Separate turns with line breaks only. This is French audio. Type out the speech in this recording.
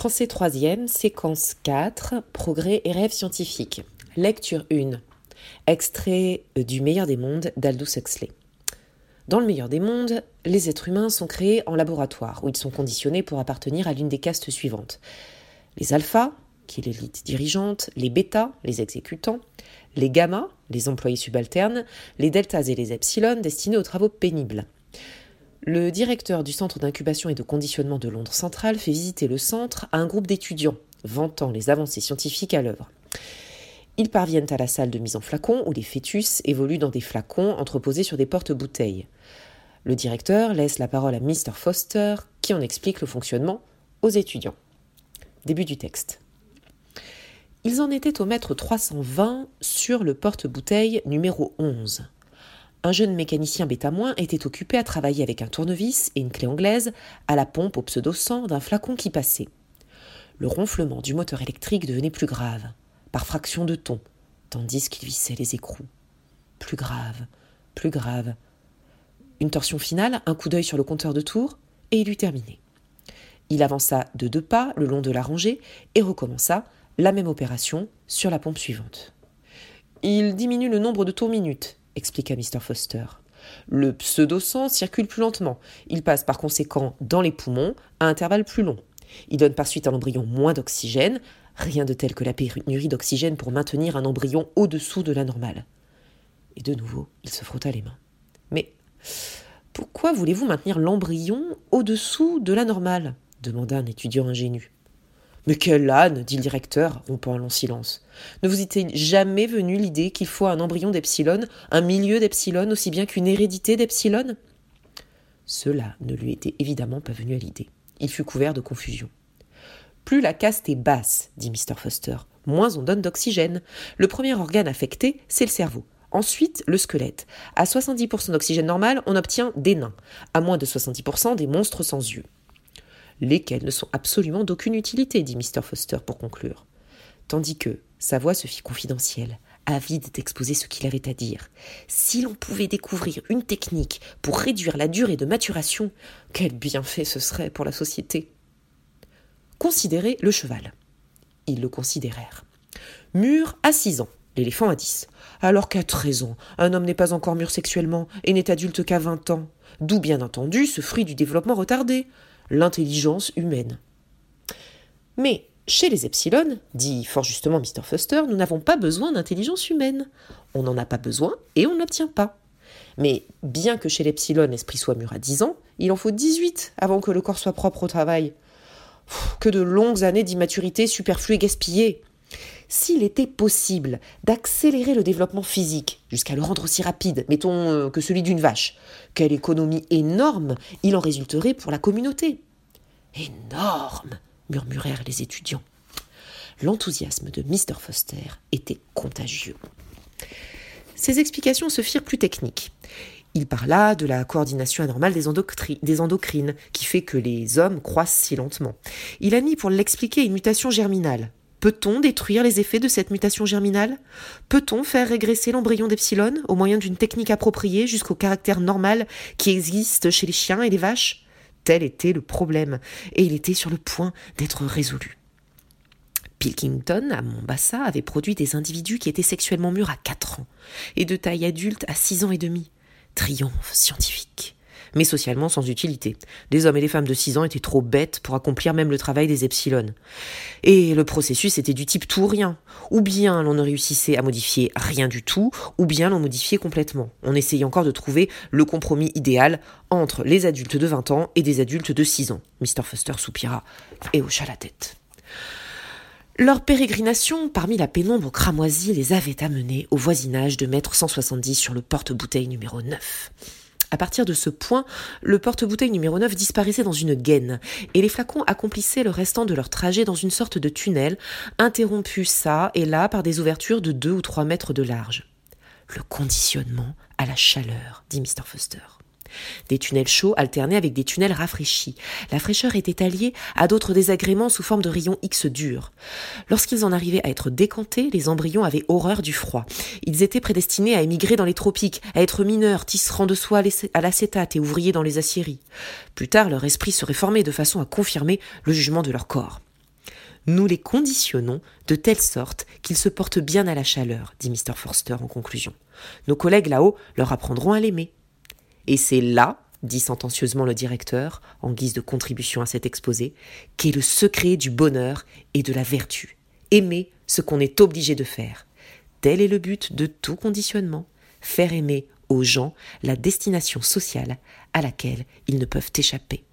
Français 3e, séquence 4, progrès et rêves scientifiques. Lecture 1. Extrait du meilleur des mondes d'Aldous Huxley. Dans le meilleur des mondes, les êtres humains sont créés en laboratoire, où ils sont conditionnés pour appartenir à l'une des castes suivantes. Les alphas, qui est l'élite dirigeante, les bêtas, les exécutants, les gammas, les employés subalternes, les deltas et les epsilon destinés aux travaux pénibles. Le directeur du centre d'incubation et de conditionnement de Londres Central fait visiter le centre à un groupe d'étudiants, vantant les avancées scientifiques à l'œuvre. Ils parviennent à la salle de mise en flacon où les fœtus évoluent dans des flacons entreposés sur des portes-bouteilles. Le directeur laisse la parole à Mr. Foster qui en explique le fonctionnement aux étudiants. Début du texte. Ils en étaient au mètre 320 sur le porte-bouteille numéro 11. Un jeune mécanicien bêta- était occupé à travailler avec un tournevis et une clé anglaise à la pompe au pseudo-sang d'un flacon qui passait. Le ronflement du moteur électrique devenait plus grave, par fraction de ton, tandis qu'il vissait les écrous. Plus grave, plus grave. Une torsion finale, un coup d'œil sur le compteur de tour, et il eut terminé. Il avança de deux pas le long de la rangée et recommença la même opération sur la pompe suivante. Il diminue le nombre de tours minutes, expliqua Mr. Foster. Le pseudo-sang circule plus lentement. Il passe par conséquent dans les poumons à intervalles plus longs. Il donne par suite à l'embryon moins d'oxygène, rien de tel que la pénurie d'oxygène pour maintenir un embryon au-dessous de la normale. Et de nouveau, il se frotta les mains. Mais pourquoi voulez-vous maintenir l'embryon au-dessous de la normale? demanda un étudiant ingénu. Mais quel âne dit le directeur, rompant un long silence. Ne vous est-il jamais venu l'idée qu'il faut un embryon d'epsilon, un milieu d'epsilon aussi bien qu'une hérédité d'epsilon? Cela ne lui était évidemment pas venu à l'idée. Il fut couvert de confusion. Plus la caste est basse, dit Mr. Foster, moins on donne d'oxygène. Le premier organe affecté, c'est le cerveau. Ensuite, le squelette. À 70% d'oxygène normal, on obtient des nains. À moins de 70%, des monstres sans yeux lesquels ne sont absolument d'aucune utilité, dit Mr. Foster pour conclure. Tandis que sa voix se fit confidentielle, avide d'exposer ce qu'il avait à dire. Si l'on pouvait découvrir une technique pour réduire la durée de maturation, quel bienfait ce serait pour la société. Considérez le cheval. Ils le considérèrent. Mûr à six ans, l'éléphant à dix. Alors qu'à treize ans, un homme n'est pas encore mûr sexuellement et n'est adulte qu'à vingt ans. D'où bien entendu ce fruit du développement retardé l'intelligence humaine. Mais chez les epsilon, dit fort justement Mr. Foster, nous n'avons pas besoin d'intelligence humaine. On n'en a pas besoin et on n'obtient pas. Mais bien que chez l'epsilon l'esprit soit mûr à 10 ans, il en faut 18 avant que le corps soit propre au travail. que de longues années d'immaturité superflues et gaspillées. S'il était possible d'accélérer le développement physique jusqu'à le rendre aussi rapide, mettons euh, que celui d'une vache, quelle économie énorme il en résulterait pour la communauté. Énorme, murmurèrent les étudiants. L'enthousiasme de Mr. Foster était contagieux. Ces explications se firent plus techniques. Il parla de la coordination anormale des, des, endocrines, qui fait que les hommes croissent si lentement. Il a mis pour l'expliquer une mutation germinale, Peut-on détruire les effets de cette mutation germinale? Peut-on faire régresser l'embryon d'epsilon au moyen d'une technique appropriée jusqu'au caractère normal qui existe chez les chiens et les vaches? Tel était le problème, et il était sur le point d'être résolu. Pilkington, à Mombasa, avait produit des individus qui étaient sexuellement mûrs à 4 ans et de taille adulte à 6 ans et demi. Triomphe scientifique mais socialement sans utilité. Les hommes et les femmes de 6 ans étaient trop bêtes pour accomplir même le travail des epsilon. Et le processus était du type tout ou rien. Ou bien l'on ne réussissait à modifier rien du tout, ou bien l'on modifiait complètement. On essayait encore de trouver le compromis idéal entre les adultes de 20 ans et des adultes de 6 ans. Mr. Foster soupira et hocha la tête. Leur pérégrination parmi la pénombre cramoisie les avait amenés au voisinage de mètre 170 sur le porte-bouteille numéro 9. À partir de ce point, le porte-bouteille numéro 9 disparaissait dans une gaine, et les flacons accomplissaient le restant de leur trajet dans une sorte de tunnel, interrompu ça et là par des ouvertures de deux ou trois mètres de large. Le conditionnement à la chaleur, dit Mr. Foster. Des tunnels chauds alternaient avec des tunnels rafraîchis. La fraîcheur était alliée à d'autres désagréments sous forme de rayons X durs. Lorsqu'ils en arrivaient à être décantés, les embryons avaient horreur du froid. Ils étaient prédestinés à émigrer dans les tropiques, à être mineurs, tisserands de soie à l'acétate et ouvriers dans les aciéries. Plus tard, leur esprit serait formé de façon à confirmer le jugement de leur corps. nous les conditionnons de telle sorte qu'ils se portent bien à la chaleur, dit Mr. Forster en conclusion. Nos collègues là-haut leur apprendront à l'aimer. Et c'est là, dit sentencieusement le directeur, en guise de contribution à cet exposé, qu'est le secret du bonheur et de la vertu. Aimer ce qu'on est obligé de faire. Tel est le but de tout conditionnement, faire aimer aux gens la destination sociale à laquelle ils ne peuvent échapper.